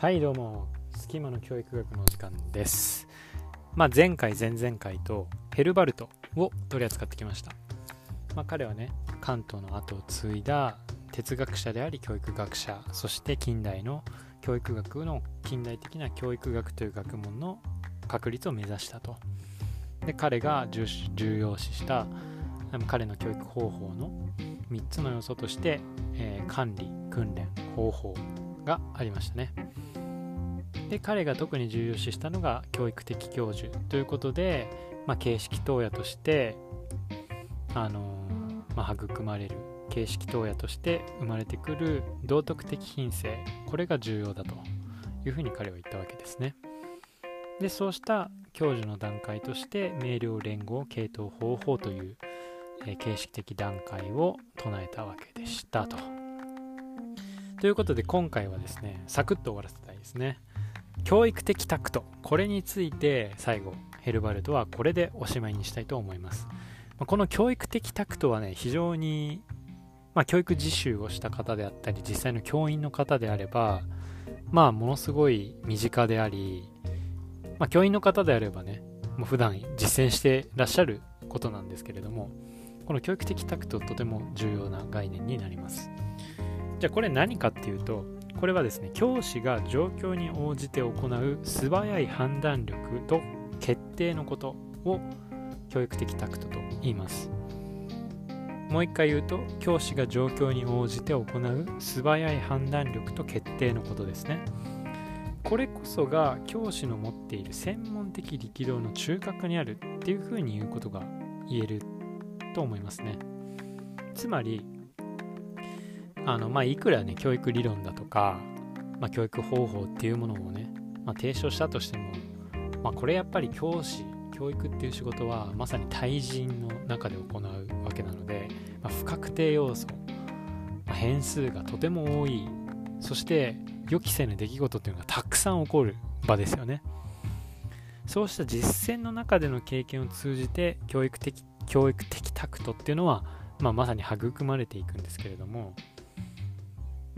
はいどうも。隙間の教育学の時間です。まあ前回前々回とヘルバルトを取り扱ってきました。まあ彼はね関東の後を継いだ哲学者であり教育学者そして近代の教育学の近代的な教育学という学問の確立を目指したと。で彼が重要視した彼の教育方法の3つの要素として、えー、管理訓練方法がありましたね。で彼が特に重要視したのが教育的教授ということで、まあ、形式投野としてあの、まあ、育まれる形式投野として生まれてくる道徳的品性これが重要だというふうに彼は言ったわけですね。でそうした教授の段階として明瞭連合系統方法という、えー、形式的段階を唱えたわけでしたと。ということで今回はですねサクッと終わらせたいですね。教育的タクト。これについて最後ヘルバルトはこれでおしまいにしたいと思います。この教育的タクトはね非常に、まあ、教育実習をした方であったり実際の教員の方であればまあものすごい身近であり、まあ、教員の方であればねもう普段実践してらっしゃることなんですけれどもこの教育的タクトとても重要な概念になります。じゃあこれ何かっていうとこれはですね教師が状況に応じて行う素早い判断力と決定のことを教育的タクトと言います。もう一回言うと教師が状況に応じて行う素早い判断力と決定のことですね。これこそが教師の持っている専門的力量の中核にあるっていうふうに言うことが言えると思いますね。つまりあの、まあ、いくらね、教育理論だとか、まあ、教育方法っていうものをね、まあ、提唱したとしても、まあ、これやっぱり教師、教育っていう仕事はまさに対人の中で行うわけなので、まあ、不確定要素、まあ、変数がとても多い、そして予期せぬ出来事っていうのがたくさん起こる場ですよね。そうした実践の中での経験を通じて教育的教育的タクトっていうのは、まあ、まさに育まれていくんですけれども、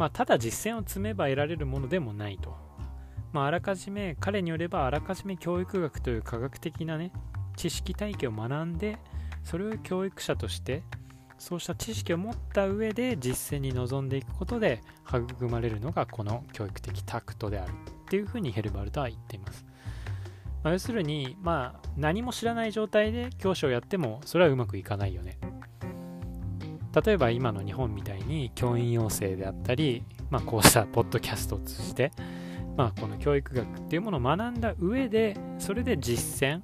まあ、ただ実践を積めば得られるものでもないと。まあ、あらかじめ、彼によればあらかじめ教育学という科学的なね、知識体系を学んで、それを教育者として、そうした知識を持った上で実践に臨んでいくことで育まれるのがこの教育的タクトであるっていうふうにヘルバルトは言っています。まあ、要するに、まあ、何も知らない状態で教師をやってもそれはうまくいかないよね例えば今の日本みたいに教員養成であったり、まあ、こうしたポッドキャストを通じて、まあ、この教育学っていうものを学んだ上でそれで実践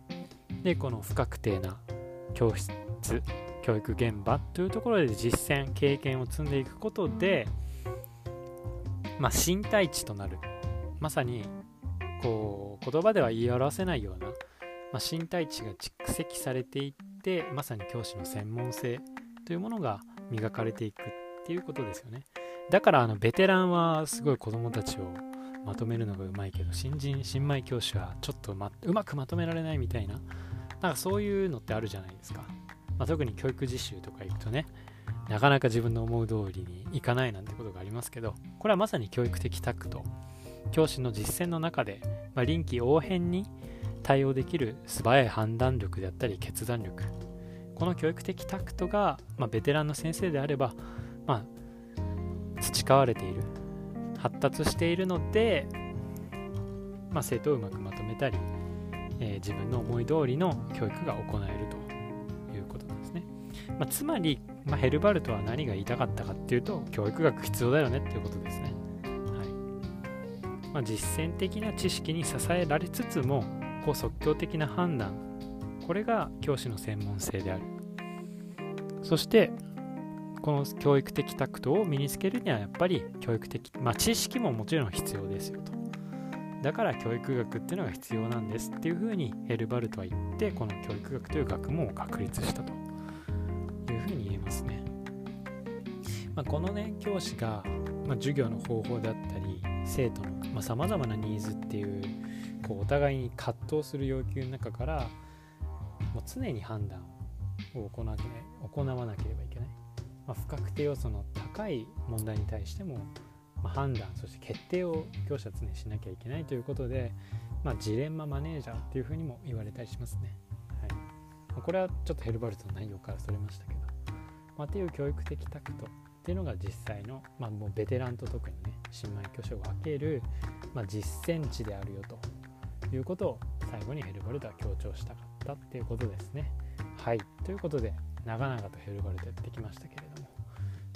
でこの不確定な教室教育現場というところで実践経験を積んでいくことで、まあ、身体値となる。まさにこう言葉では言い表せないような、まあ、身体値が蓄積されていってまさに教師の専門性というものが磨かれていくっていうことですよね。だからあのベテランはすごい子供たちをまとめるのがうまいけど新人新米教師はちょっと、ま、うまくまとめられないみたいななんかそういうのってあるじゃないですか、まあ、特に教育実習とか行くとねなかなか自分の思う通りにいかないなんてことがありますけどこれはまさに教育的タクト。教師の実践の中で、まあ、臨機応変に対応できる素早い判断力であったり決断力。この教育的タクトが、まあ、ベテランの先生であれば、まあ、培われている発達しているので、まあ、生徒をうまくまとめたり、えー、自分の思い通りの教育が行えるということなんですね、まあ、つまり、まあ、ヘルバルトは何が言いたかったかっていうと教育学必要だよねっていうことですね、はい。まあ、実践的な知識に支えられつつもこう即興的な判断これが教師の専門性である。そしてこの教育的タクトを身につけるにはやっぱり教育的、まあ、知識ももちろん必要ですよと。だから教育学っていうのが必要なんですっていうふうにヘルバルトは言ってこの教育学という学問を確立したと。いうふうに言えますね、まあ、このね教師が、まあ、授業の方法であったり生徒のさまざ、まなニーズっていうこうお互いに葛藤する要求の中からもう常に判断を行わな行わなければいけない、まあ、不確定要素の高い問題に対してもまあ、判断そして決定を教師は常にしなきゃいけないということで、まあ、ジレンママネージャーっていうふうにも言われたりしますね。はい。ま、これはちょっとヘルバルトの内容からそれましたけど、ま、っていう教育的タクトっていうのが実際の、ま、もうベテランと特にね新米教師を分ける、まあ、実践値であるよということを最後にヘルバルトは強調したかったっていうことですね。はい。ということで長々とヘルバレットやってきましたけれども。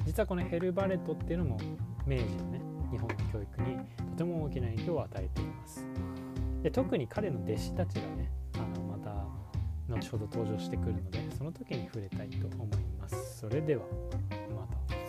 実はこのヘルバレットっていうのも明治のね日本の教育にとても大きな影響を与えています。で特に彼の弟子たちがねあのまた後ほど登場してくるのでその時に触れたいと思います。それではまた。